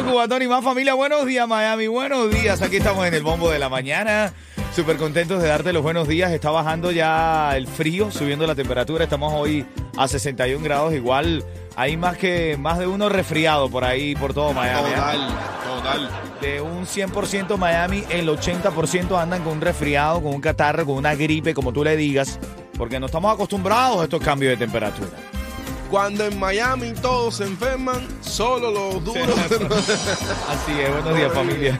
Cubatón y más familia. Buenos días, Miami. Buenos días. Aquí estamos en el bombo de la mañana. Súper contentos de darte los buenos días. Está bajando ya el frío, subiendo la temperatura. Estamos hoy a 61 grados. Igual hay más que más de uno resfriado por ahí, por todo Miami. ¿eh? Total, total. De un 100% Miami, el 80% andan con un resfriado, con un catarro, con una gripe, como tú le digas. Porque no estamos acostumbrados a estos cambios de temperatura. Cuando en Miami todos se enferman, solo los duros. Así es, buenos días familia.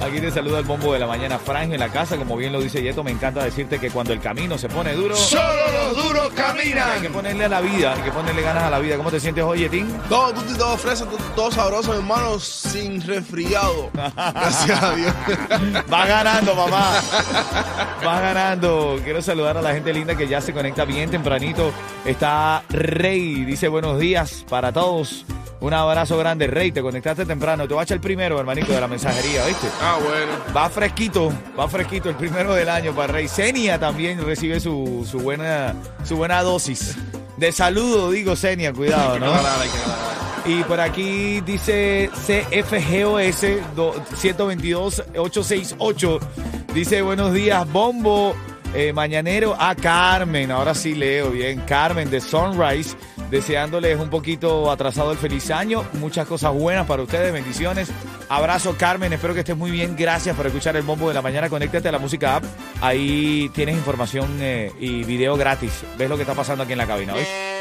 Aquí te saluda el bombo de la mañana, Frank en la casa, como bien lo dice Yeto, me encanta decirte que cuando el camino se pone duro, solo los duros hay que caminan. ponerle a la vida, hay que ponerle ganas a la vida. ¿Cómo te sientes hoy, Yetín? Todo tutti, todo fresa, todo, todo sabroso, hermano, sin resfriado. Gracias a Dios. Va ganando, papá. Va ganando. Quiero saludar a la gente linda que ya se conecta bien tempranito. Está Rey, dice buenos días para todos. Un abrazo grande, Rey. Te conectaste temprano. Te voy a echar el primero, hermanito, de la mensajería, ¿viste? Ah, bueno. Va fresquito, va fresquito el primero del año para Rey. Senia también recibe su, su buena, su buena dosis. De saludo, digo Senia, cuidado, ¿no? Y por aquí dice CFGOS do- 122-868. Dice buenos días, Bombo, eh, Mañanero. A Carmen, ahora sí leo bien. Carmen de Sunrise, deseándoles un poquito atrasado el feliz año. Muchas cosas buenas para ustedes, bendiciones. Abrazo, Carmen, espero que estés muy bien. Gracias por escuchar el Bombo de la Mañana. Conéctate a la música app. Ahí tienes información eh, y video gratis. Ves lo que está pasando aquí en la cabina, ¿oíste?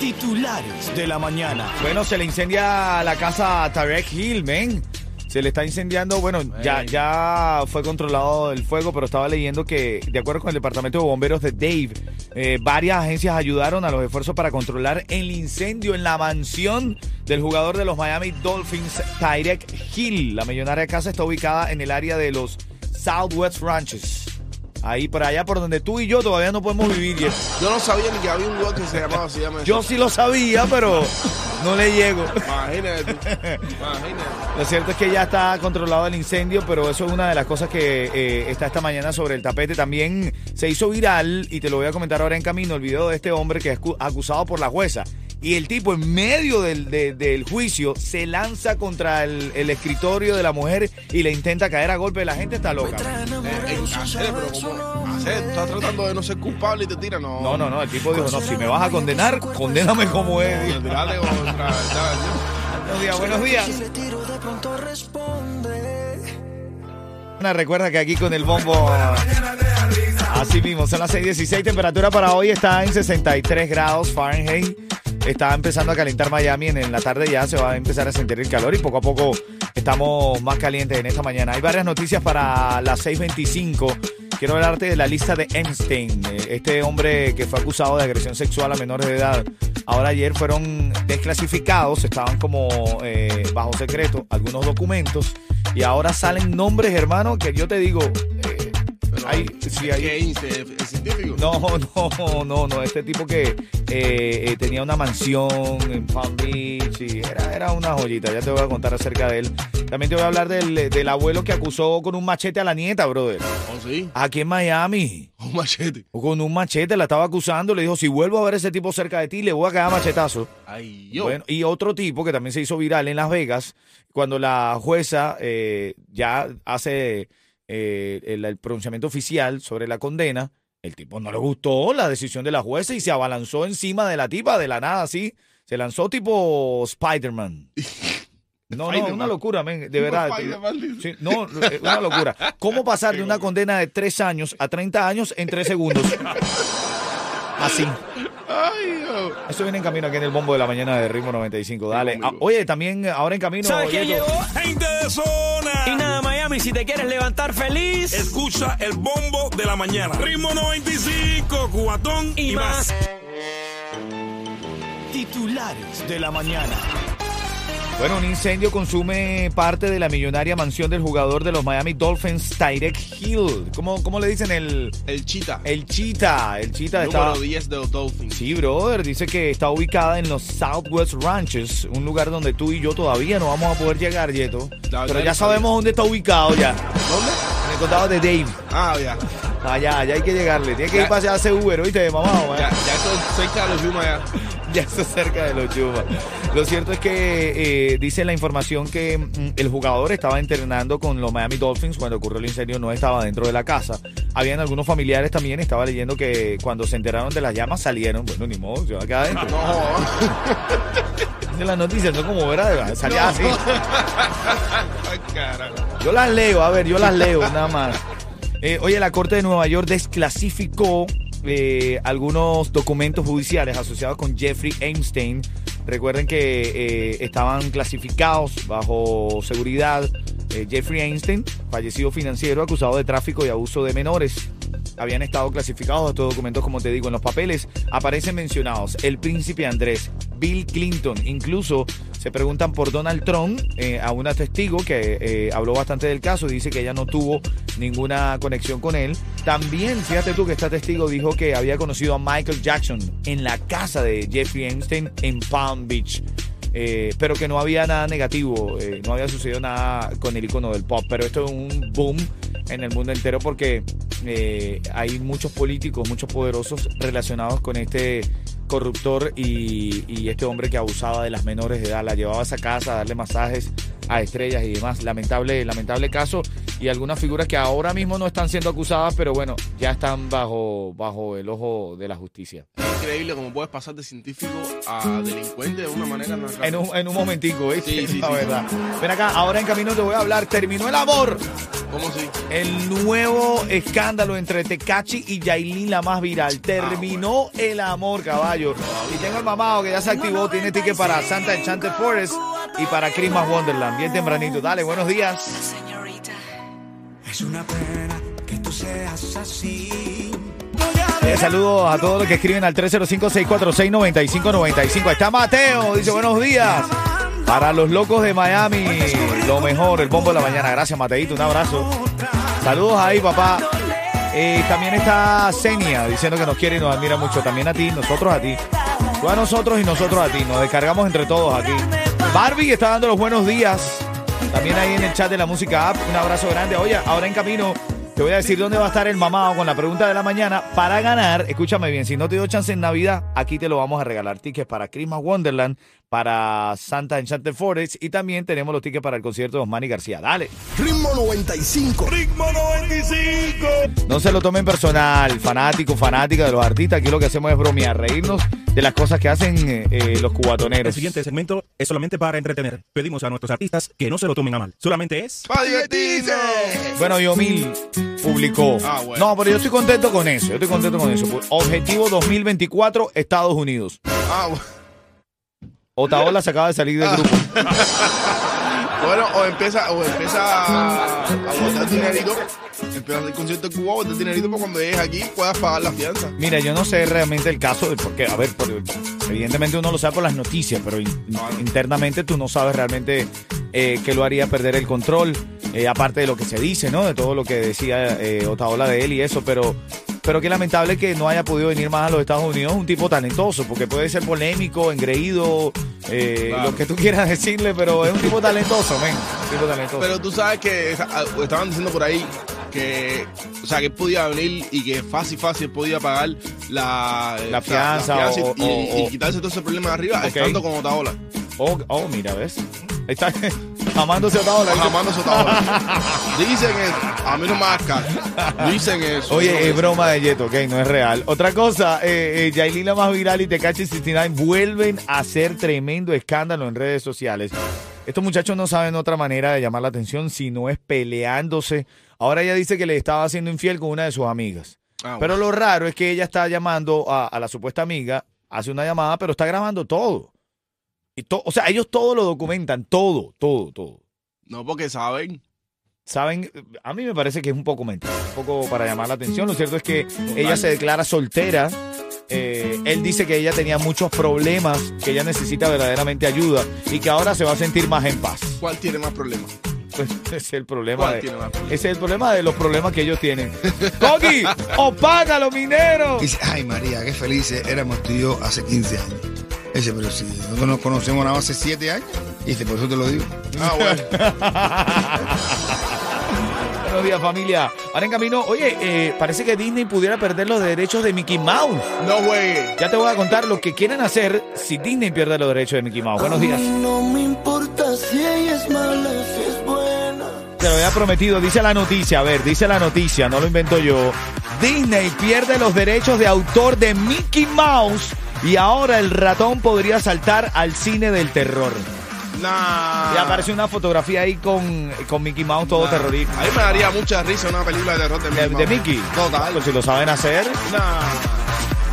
Titulares de la mañana. Bueno, se le incendia la casa a Tarek Hill, men. Se le está incendiando, bueno, ya, ya fue controlado el fuego, pero estaba leyendo que, de acuerdo con el Departamento de Bomberos de Dave, eh, varias agencias ayudaron a los esfuerzos para controlar el incendio en la mansión del jugador de los Miami Dolphins, Tarek Hill. La millonaria casa está ubicada en el área de los Southwest Ranches. Ahí, por allá, por donde tú y yo todavía no podemos vivir. Yo no sabía ni que había un lugar que se llamaba así. Yo sí lo sabía, pero no le llego. Imagínate. Imagínate. Lo cierto es que ya está controlado el incendio, pero eso es una de las cosas que eh, está esta mañana sobre el tapete. También se hizo viral, y te lo voy a comentar ahora en camino, el video de este hombre que es cu- acusado por la jueza. Y el tipo en medio del, de- del juicio se lanza contra el, el escritorio de la mujer y le intenta caer a golpe. La gente está loca. Hacer, pero hacer, tú estás tratando de no ser culpable y te tira, no. No, no, no. El tipo dijo, no, si me vas a condenar, condéname como es. dijo. Tirarle contra. ¿sabes? Buenos días, buenos días. Recuerda que aquí con el bombo. Así mismo, son las 6:16. Temperatura para hoy está en 63 grados Fahrenheit. Está empezando a calentar Miami. En, la tarde ya se va a empezar a sentir el calor y poco a poco estamos más calientes en esta mañana. Hay varias noticias para las 6:25. Quiero hablarte de la lista de Einstein, eh, este hombre que fue acusado de agresión sexual a menores de edad. Ahora ayer fueron desclasificados, estaban como eh, bajo secreto algunos documentos y ahora salen nombres, hermano, que yo te digo, eh, Pero, hay, sí, hay- ¿Qué hice? ¿El científico? no, no, no, no. Este tipo que eh, eh, tenía una mansión en Palm Beach y era, era una joyita. Ya te voy a contar acerca de él. También te voy a hablar del, del abuelo que acusó con un machete a la nieta, brother. ¿Oh, sí? Aquí en Miami. Un machete. Con un machete la estaba acusando. Le dijo, si vuelvo a ver ese tipo cerca de ti, le voy a a machetazo. Ay, yo. Bueno, y otro tipo que también se hizo viral en Las Vegas, cuando la jueza eh, ya hace eh, el, el pronunciamiento oficial sobre la condena, el tipo no le gustó la decisión de la jueza y se abalanzó encima de la tipa de la nada, así. Se lanzó tipo Spider-Man. No, no, una locura, men, de verdad. Sí, no, eh, una locura. ¿Cómo pasar de una condena de tres años a 30 años en tres segundos? Así. Eso viene en camino aquí en el bombo de la mañana de Ritmo 95. Dale. Ah, oye, también ahora en camino. ¿Sabes qué Yeto, llegó? Gente de zona. Y nada, Miami, si te quieres levantar feliz Escucha el bombo de la mañana. Ritmo 95, cubatón y, y más. más. Titulares de la mañana. Bueno, un incendio consume parte de la millonaria mansión del jugador de los Miami Dolphins, Tyrek Hill. ¿Cómo, cómo le dicen el, El chita. el Cheetah? El Cheetah está. número 10 de los Dolphins. Sí, brother, dice que está ubicada en los Southwest Ranches, un lugar donde tú y yo todavía no vamos a poder llegar, Yeto. Pero ya sabemos dónde está ubicado ya. ¿Dónde? En el condado de Dave. Ah, ya. Allá, allá hay que llegarle. Tiene que Ya. ir para hacer Uber, ¿oíste, mamá? Ya, ya estoy cerca de los Yuma ya. Ya está cerca de los Yuma. Lo cierto es que eh, dice la información que mm, el jugador estaba entrenando con los Miami Dolphins cuando ocurrió el incendio, no estaba dentro de la casa. Habían algunos familiares también, estaba leyendo que cuando se enteraron de las llamas salieron. Bueno, ni modo, se va a quedar adentro. No. Dice las noticias, no como verá, salía así. Ay. Yo las leo, a ver, yo las leo, nada más. Eh, oye, la Corte de Nueva York desclasificó eh, algunos documentos judiciales asociados con Jeffrey Einstein. Recuerden que eh, estaban clasificados bajo seguridad. Jeffrey Einstein, fallecido financiero acusado de tráfico y abuso de menores. Habían estado clasificados estos documentos, como te digo, en los papeles aparecen mencionados el príncipe Andrés, Bill Clinton, incluso se preguntan por Donald Trump, eh, a una testigo que eh, habló bastante del caso, dice que ella no tuvo ninguna conexión con él. También, fíjate tú que esta testigo dijo que había conocido a Michael Jackson en la casa de Jeffrey Einstein en Palm Beach. Eh, pero que no había nada negativo, no había sucedido nada con el icono del pop. Pero esto es un boom en el mundo entero porque eh, hay muchos políticos, muchos poderosos relacionados con este corruptor y, y este hombre que abusaba de las menores de edad, la llevaba a esa casa a darle masajes a estrellas y demás. Lamentable, lamentable caso y algunas figuras que ahora mismo no están siendo acusadas, pero bueno, ya están bajo, bajo el ojo de la justicia. Increíble cómo puedes pasar de científico a delincuente de una manera tan rápida. En un, en un momentico, ¿viste? Sí, sí, la sí. verdad. Ven acá, ahora en camino te voy a hablar. Terminó el amor. ¿Cómo sí? El nuevo escándalo entre Tecachi y Yailin, la más viral. Terminó el amor, caballo. Y tengo el mamado que ya se activó. Tiene ticket para Santa Enchanted Forest y para Christmas Wonderland. Bien tempranito. Dale, buenos días. Es una pena que tú seas así. Eh, saludos a todos los que escriben al 305-646-9595. Ahí está Mateo, dice buenos días. Para los locos de Miami, lo mejor, el bombo de la mañana. Gracias, Mateito, un abrazo. Saludos ahí, papá. Eh, también está Senia diciendo que nos quiere y nos admira mucho. También a ti, nosotros a ti. Tú a nosotros y nosotros a ti. Nos descargamos entre todos aquí. Barbie está dando los buenos días. También ahí en el chat de la música app. Un abrazo grande. Oye, ahora en camino te voy a decir dónde va a estar el mamado con la pregunta de la mañana para ganar. Escúchame bien, si no te dio chance en Navidad, aquí te lo vamos a regalar. Tickets para Christmas Wonderland, para Santa Enchanted Forest y también tenemos los tickets para el concierto de Osmani García. Dale. Ritmo 95. Ritmo 95. No se lo tomen personal, fanático, fanática de los artistas. Aquí lo que hacemos es bromear, reírnos de las cosas que hacen eh, eh, los El cubatoneros. siguiente segmento es solamente para entretener. Pedimos a nuestros artistas que no se lo tomen a mal. Solamente es... ¡Para divertirse! Bueno, Yomil publicó. Ah, bueno. No, pero yo estoy contento con eso. Yo estoy contento con eso. Objetivo 2024, Estados Unidos. Ah, bueno. Otaola se acaba de salir del grupo. Bueno, o empieza, o empieza a, a botar dinerito. Empieza el concierto de Cuba, botar dinerito para cuando llegues aquí puedas pagar la fianza. Mira, yo no sé realmente el caso, porque, a ver, por- evidentemente uno lo sabe por las noticias, pero in- internamente tú no sabes realmente eh, qué lo haría perder el control, eh, aparte de lo que se dice, ¿no? De todo lo que decía eh, Otaola de él y eso, pero, pero qué lamentable que no haya podido venir más a los Estados Unidos, un tipo talentoso, porque puede ser polémico, engreído, eh, Claro. lo que tú quieras decirle, pero es un tipo talentoso, men, un tipo talentoso. Pero tú sabes que estaban diciendo por ahí que, o sea, que podía venir y que fácil, fácil podía pagar la, La o sea, fianza o- y- o- y quitarse todo ese problema de arriba Ok. estando con Otaola. Oh, oh, mira, ¿ves? Ahí está amándose a Otaola. Amándose Otaola. Dicen eso. A mí no me hagas. Dicen eso. Oye, es broma de Yeto, ok, no es real. Otra cosa, eh, eh, Yailin la más viral y Tecachi 69 vuelven a hacer tremendo escándalo en redes sociales. Estos muchachos no saben otra manera de llamar la atención si no es peleándose. Ahora ella dice que le estaba haciendo infiel con una de sus amigas. Ah, Pero lo raro es que ella está llamando a, a la supuesta amiga, hace una llamada, pero está grabando todo. Y to- o sea, ellos todo lo documentan, todo, todo, todo. No, porque saben. Saben, a mí me parece que es un poco mentira, un poco para llamar la atención. Lo cierto es que ella se declara soltera. Eh, él dice que ella tenía muchos problemas, que ella necesita verdaderamente ayuda y que ahora se va a sentir más en paz. ¿Cuál tiene más problemas? Pues ese es el problema. ¿Cuál de- tiene más problemas? ese es el problema de los problemas que ellos tienen. ¡Coqui! ¡Opaga los mineros! Dice, ay María, qué felices éramos tú y yo hace 15 años. Dice, pero si nosotros nos conocemos nada más hace 7 años. Dice, por eso te lo digo. Ah, bueno. Buenos días, familia. Ahora en camino, oye, eh, parece que Disney pudiera perder los derechos de Mickey Mouse. No juegue. Ya te voy a contar lo que quieren hacer si Disney pierde los derechos de Mickey Mouse. Buenos días. No me importa si ella es mala, si es buena. Te lo había prometido, dice la noticia, a ver, dice la noticia, no lo invento yo. Disney pierde los derechos de autor de Mickey Mouse y ahora el ratón podría saltar al cine del terror. Nah. Y aparece una fotografía ahí con, con Mickey Mouse todo Nah. terrorista. A mí me daría mucha risa una película de terror de, De, de Mickey. Total. Pues si lo saben hacer. Nah.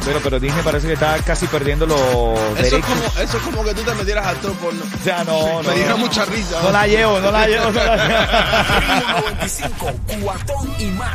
Pero, pero Disney parece que está casi perdiendo los Eso es, derechos. como, eso es como que tú te metieras al tropo. No, O sea, no, no. me diera no. mucha risa. No la llevo, no la llevo. No la llevo. Ritmo 95, cuatón y más.